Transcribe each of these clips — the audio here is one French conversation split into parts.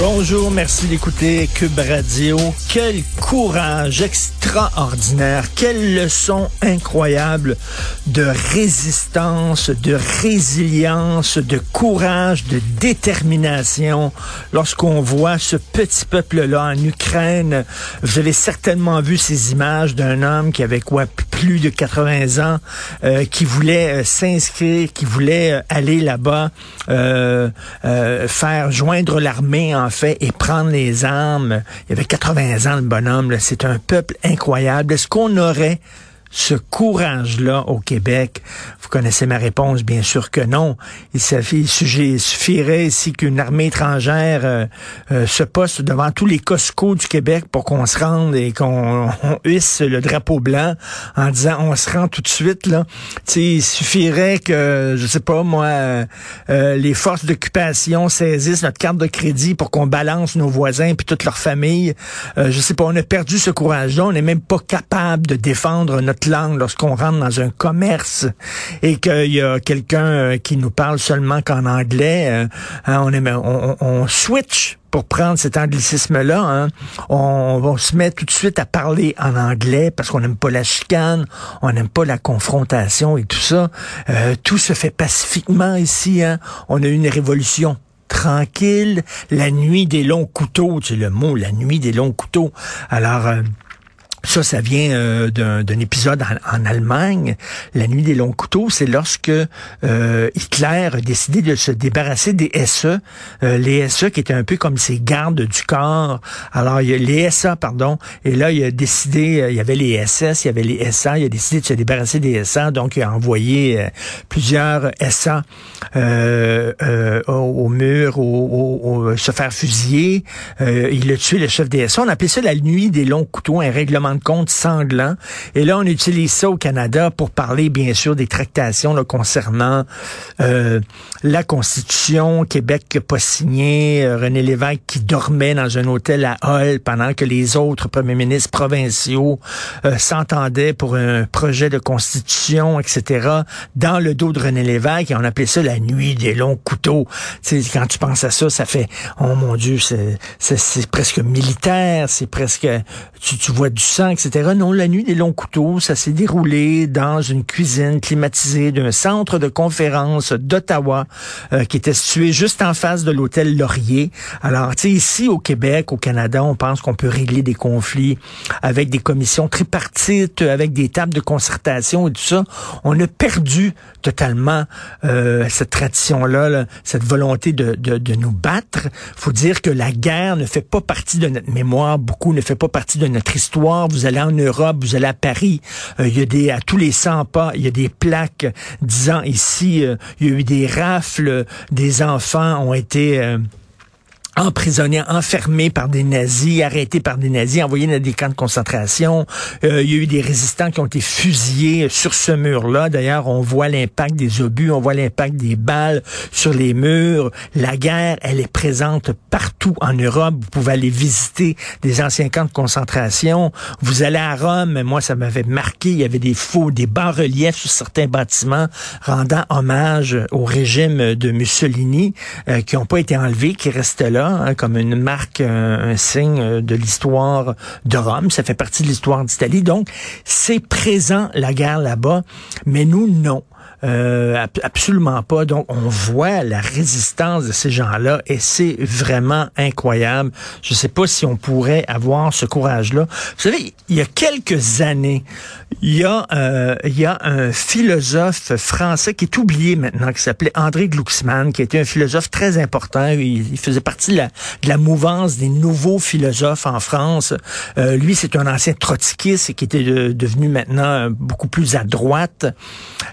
Bonjour, merci d'écouter Cube Radio. Quel courage extraordinaire, quelle leçon incroyable de résistance, de résilience, de courage, de détermination lorsqu'on voit ce petit peuple-là en Ukraine. Vous avez certainement vu ces images d'un homme qui avait quoi plus de 80 ans, euh, qui voulait euh, s'inscrire, qui voulait euh, aller là-bas, euh, faire joindre l'armée en fait et prendre les armes. Il avait 80 ans le bonhomme. C'est un peuple incroyable. Est-ce qu'on aurait ce courage-là au Québec? Vous connaissez ma réponse, bien sûr que non. Il suffi- il suffirait ici qu'une armée étrangère euh, euh, se poste devant tous les Costco du Québec pour qu'on se rende et qu'on on hisse le drapeau blanc en disant on se rend tout de suite. Là. Il suffirait que, je sais pas moi, euh, les forces d'occupation saisissent notre carte de crédit pour qu'on balance nos voisins puis toute leur famille. Je sais pas, on a perdu ce courage-là. On n'est même pas capable de défendre notre langue lorsqu'on rentre dans un commerce et qu'il y a quelqu'un euh, qui nous parle seulement qu'en anglais. euh, hein, on, est, on, switch pour prendre cet anglicisme-là, hein. on, on se met tout de suite à parler en anglais parce qu'on n'aime pas la chicane, on n'aime pas la confrontation et tout ça. Euh, tout se fait pacifiquement ici. Hein. On a eu une révolution tranquille, la nuit des longs couteaux, c'est le mot, la nuit des longs couteaux. Alors, ça, ça vient euh, d'un épisode en, en Allemagne. La nuit des longs couteaux, c'est lorsque euh, Hitler a décidé de se débarrasser des SE. Euh, les SE qui étaient un peu comme ses gardes du corps. Alors, il y a les SA, pardon. Et là, il a décidé, euh, il y avait les SS, il y avait les SA. Il a décidé de se débarrasser des SA. Donc, il a envoyé euh, plusieurs SA euh, au, au mur, au, au- se faire fusiller. Il a tué le chef des SA. On appelait ça la nuit des longs couteaux, un règlement de compte sanglant. Et là, on utilise ça au Canada pour parler, bien sûr, des tractations là, concernant euh, la Constitution, Québec n'a pas signé, euh, René Lévesque qui dormait dans un hôtel à Hull pendant que les autres premiers ministres provinciaux euh, s'entendaient pour un projet de constitution, etc., dans le dos de René Lévesque, et on appelait ça la nuit des longs couteaux. Tu sais, quand tu penses à ça, ça fait, oh mon Dieu, c'est presque militaire, c'est presque, tu, tu vois du etc. Non, la nuit des longs couteaux, ça s'est déroulé dans une cuisine climatisée d'un centre de conférence d'Ottawa euh, qui était situé juste en face de l'hôtel Laurier. Alors, tu sais, ici au Québec, au Canada, on pense qu'on peut régler des conflits avec des commissions tripartites, avec des tables de concertation et tout ça. On a perdu totalement euh, cette tradition-là, là, cette volonté de, de, de nous battre. faut dire que la guerre ne fait pas partie de notre mémoire, beaucoup ne fait pas partie de notre histoire. Vous allez en Europe, vous allez à Paris, euh, il y a des à tous les 100 pas, il y a des plaques disant ici, euh, il y a eu des rafles, des enfants ont été euh, emprisonnés, enfermés par des nazis, arrêtés par des nazis, envoyés dans des camps de concentration. Euh, il y a eu des résistants qui ont été fusillés sur ce mur-là. D'ailleurs, on voit l'impact des obus, on voit l'impact des balles sur les murs. La guerre, elle est présente partout en Europe. Vous pouvez aller visiter des anciens camps de concentration. Vous allez à Rome, moi, ça m'avait marqué. Il y avait des faux, des bas-reliefs sur certains bâtiments rendant hommage au régime de Mussolini euh, qui n'ont pas été enlevés, qui restent là hein, comme une marque, un, un signe euh, de l'histoire de Rome. Ça fait partie de l'histoire d'Italie. Donc, c'est présent la guerre là-bas, mais nous, non. Euh, ab- absolument pas. Donc, on voit la résistance de ces gens-là et c'est vraiment incroyable. Je sais pas si on pourrait avoir ce courage-là. Vous savez, il y a quelques années, il y a, euh, il y a un philosophe français qui est oublié maintenant, qui s'appelait André Glucksmann, qui était un philosophe très important. Il, faisait partie de la, mouvance des nouveaux philosophes en France. Euh, lui, c'est un ancien trotskiste qui était de- devenu maintenant beaucoup plus à droite.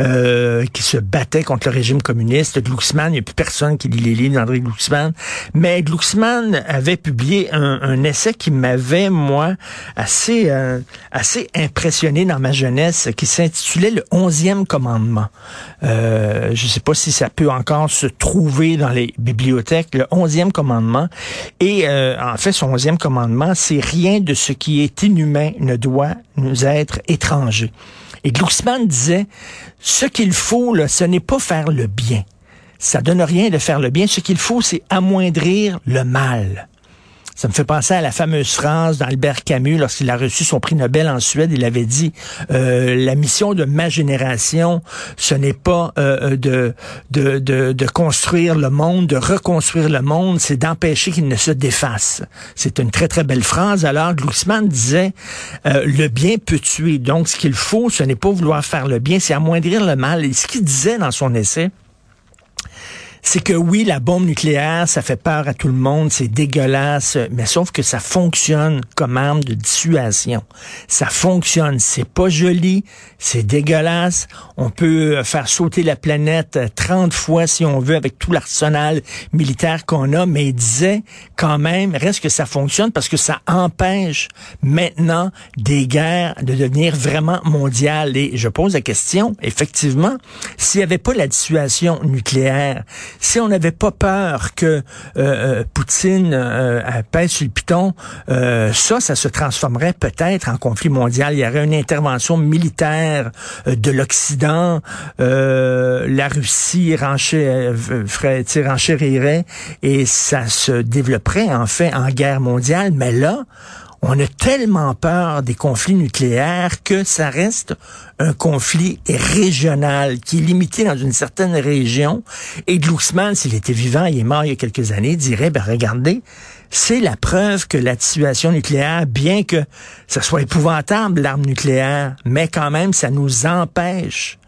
Euh, euh, qui se battait contre le régime communiste. Glucksmann, il n'y a plus personne qui lit les livres d'André Glucksmann. Mais Glucksmann avait publié un, un essai qui m'avait, moi, assez, euh, assez impressionné dans ma jeunesse, qui s'intitulait Le onzième commandement. Euh, je ne sais pas si ça peut encore se trouver dans les bibliothèques, le onzième commandement. Et euh, en fait, son onzième commandement, c'est rien de ce qui est inhumain ne doit nous être étranger. Et Glucksmann disait, ce qu'il faut, là, ce n'est pas faire le bien. Ça donne rien de faire le bien. Ce qu'il faut, c'est amoindrir le mal. Ça me fait penser à la fameuse phrase d'Albert Camus lorsqu'il a reçu son prix Nobel en Suède. Il avait dit euh, la mission de ma génération, ce n'est pas euh, de, de, de, de construire le monde, de reconstruire le monde, c'est d'empêcher qu'il ne se défasse. C'est une très très belle phrase. Alors Glucksmann disait euh, le bien peut tuer. Donc ce qu'il faut, ce n'est pas vouloir faire le bien, c'est amoindrir le mal. Et ce qu'il disait dans son essai c'est que oui, la bombe nucléaire, ça fait peur à tout le monde, c'est dégueulasse, mais sauf que ça fonctionne comme arme de dissuasion. Ça fonctionne, c'est pas joli, c'est dégueulasse. On peut faire sauter la planète 30 fois si on veut avec tout l'arsenal militaire qu'on a, mais il disait quand même, reste que ça fonctionne parce que ça empêche maintenant des guerres de devenir vraiment mondiales. Et je pose la question, effectivement, s'il n'y avait pas la dissuasion nucléaire, si on n'avait pas peur que euh, euh, Poutine euh, pèse sur le piton, euh, ça, ça se transformerait peut-être en conflit mondial. Il y aurait une intervention militaire euh, de l'Occident. la Russie renchérirait et ça se développerait en fait en guerre mondiale. Mais là, on a tellement peur des conflits nucléaires que ça reste un conflit régional qui est limité dans une certaine région. Et Glucksmann, s'il était vivant, il est mort il y a quelques années, dirait, ben regardez, c'est la preuve que la situation nucléaire, bien que ça soit épouvantable, l'arme nucléaire, mais quand même, ça nous empêche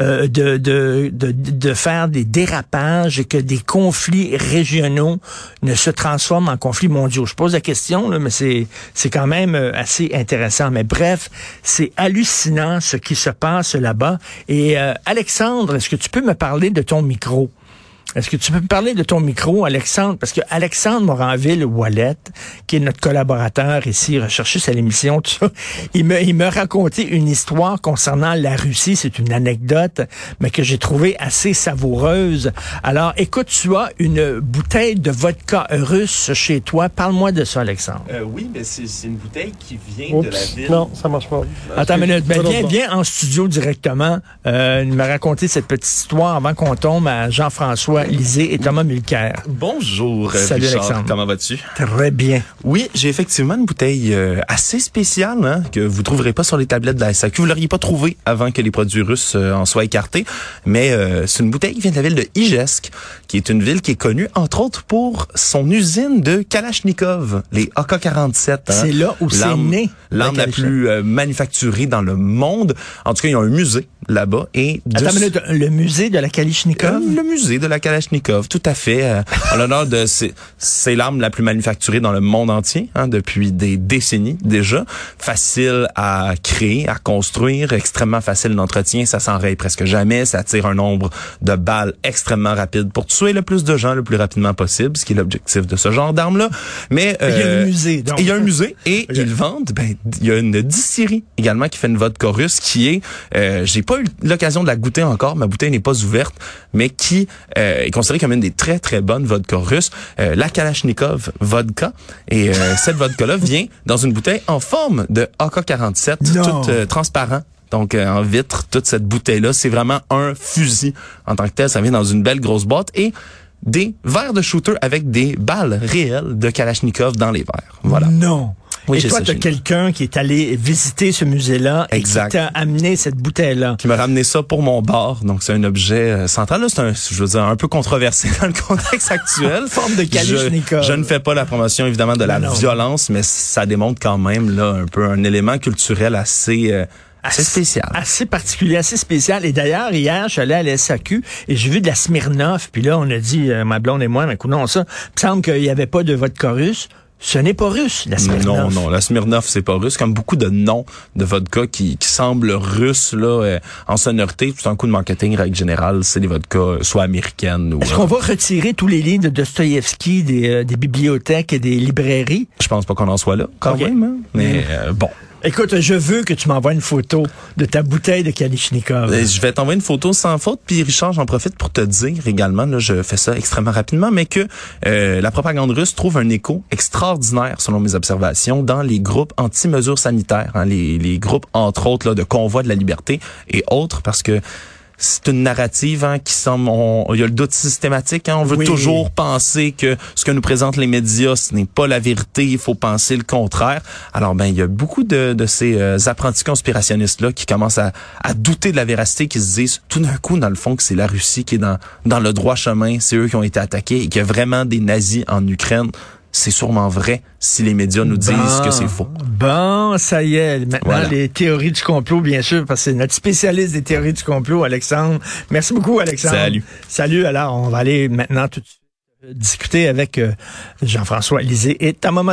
euh, de, de, de, de, faire des dérapages et que des conflits régionaux ne se transforment en conflits mondiaux. Je pose la question, là, mais c'est, c'est quand même euh, assez intéressant. Mais bref, c'est hallucinant ce qui se passe là-bas. Et euh, Alexandre, est-ce que tu peux me parler de ton micro? Est-ce que tu peux me parler de ton micro, Alexandre? Parce que Alexandre Moranville-Wallet, qui est notre collaborateur ici, recherchiste à l'émission, tout ça, il me, il me racontait une histoire concernant la Russie. C'est une anecdote, mais que j'ai trouvée assez savoureuse. Alors, écoute, tu as une bouteille de vodka russe chez toi. Parle-moi de ça, Alexandre. Euh, oui, mais c'est une bouteille qui vient de la ville. Non, ça marche pas. Attends une minute. Ben, viens, viens en studio directement. Euh, me raconter cette petite histoire avant qu'on tombe à Jean-François Lisée et Thomas Mulcair. Bonjour, euh, Salut Richard. Alexandre. Comment vas-tu? Très bien. Oui, j'ai effectivement une bouteille euh, assez spéciale hein, que vous trouverez pas sur les tablettes de la SAQ. Vous l'auriez pas trouvé avant que les produits russes euh, en soient écartés. Mais euh, c'est une bouteille qui vient de la ville de Ijesk, qui est une ville qui est connue entre autres pour son usine de Kalachnikov, les AK-47. hein. C'est là où c'est né. L'arme la plus euh, manufacturée dans le monde. En tout cas, il y a un musée là-bas et de Attends une minute. Le musée de la Kalachnikov? Euh, le musée de la Kalachnikov, tout à fait. euh, en l'honneur de c'est c'est l'arme la plus manufacturée dans le monde entier hein, depuis des décennies déjà. Facile à créer, à construire, extrêmement facile d'entretien. Ça s'enraye presque jamais. Ça tire un nombre de balles extrêmement rapide pour tuer le plus de gens le plus rapidement possible, ce qui est l'objectif de ce genre d'arme-là. Mais Il y a un euh, musée, donc. il y a un musée et ils vendent. Ben, il y a une distillerie également qui fait une vodka russe qui est. Euh, J'ai pas eu l'occasion de la goûter encore. Ma bouteille n'est pas ouverte, mais qui euh, est considérée comme une des très très bonnes vodka russes. Euh, la Kalachnikov vodka. Et euh, cette vodka-là vient dans une bouteille en forme de AK-47, Non. toute euh, transparent. Donc euh, en vitre, toute cette bouteille-là, c'est vraiment un fusil en tant que tel. Ça vient dans une belle grosse boîte et des verres de shooter avec des balles réelles de Kalachnikov dans les verres. Voilà. Non. Oui, et toi, tu as quelqu'un qui est allé visiter ce musée-là et qui t'a amené cette bouteille-là. qui m'a ramené ça pour mon bar. Donc, c'est un objet euh, central. Là, c'est un, je veux dire, un peu controversé dans le contexte actuel. Forme de Kalachnikov. Je, je ne fais pas la promotion, évidemment, de la Non, non. violence, mais ça démontre quand même, là, un peu un élément culturel assez, euh, assez spécial. Assez particulier, assez spécial. Et d'ailleurs, hier, je suis allé à la SAQ et j'ai vu de la Smirnoff. Puis là, on a dit, euh, ma blonde et moi, mais non, ça, il me semble qu'il n'y avait pas de vodka russe. ce n'est pas russe, la Smirnoff. Non, non, la Smirnoff, c'est pas russe. Comme beaucoup de noms de vodka qui, qui semblent russes là, euh, en sonorité, tout un coup de marketing, règle générale, c'est des vodkas euh, soit américaines ou... Est-ce qu'on va retirer tous les livres de Dostoïevski des, euh, des bibliothèques et des librairies? Je pense pas qu'on en soit là, quand même. hein. Mais euh, bon. Écoute, je veux que tu m'envoies une photo de ta bouteille de Kalichnikov. Je vais t'envoyer une photo sans faute. Puis Richard, j'en profite pour te dire également, là, je fais ça extrêmement rapidement, mais que euh, la propagande russe trouve un écho extraordinaire, selon mes observations, dans les groupes anti-mesures sanitaires, hein, les, les groupes entre autres là, de convoi de la liberté et autres, parce que c'est une narrative hein, qui semble, on- il y a le doute systématique. Hein, on veut Oui. toujours penser que ce que nous présentent les médias, ce n'est pas la vérité. Il faut penser le contraire. Alors, ben, il y a beaucoup de, de ces euh, apprentis conspirationnistes là qui commencent à, à douter de la véracité, qui se disent tout d'un coup, dans le fond, que c'est la Russie qui est dans dans le droit chemin. C'est eux qui ont été attaqués et qu'il y a vraiment des nazis en Ukraine. C'est sûrement vrai si les médias nous disent Bon. que c'est faux. Bon, ça y est. Maintenant, Voilà. les théories du complot, bien sûr, parce que c'est notre spécialiste des théories du complot, Alexandre. Merci beaucoup, Alexandre. Salut. Salut. Alors, on va aller maintenant tout de suite euh, discuter avec euh, Jean-François Lisée et Thomas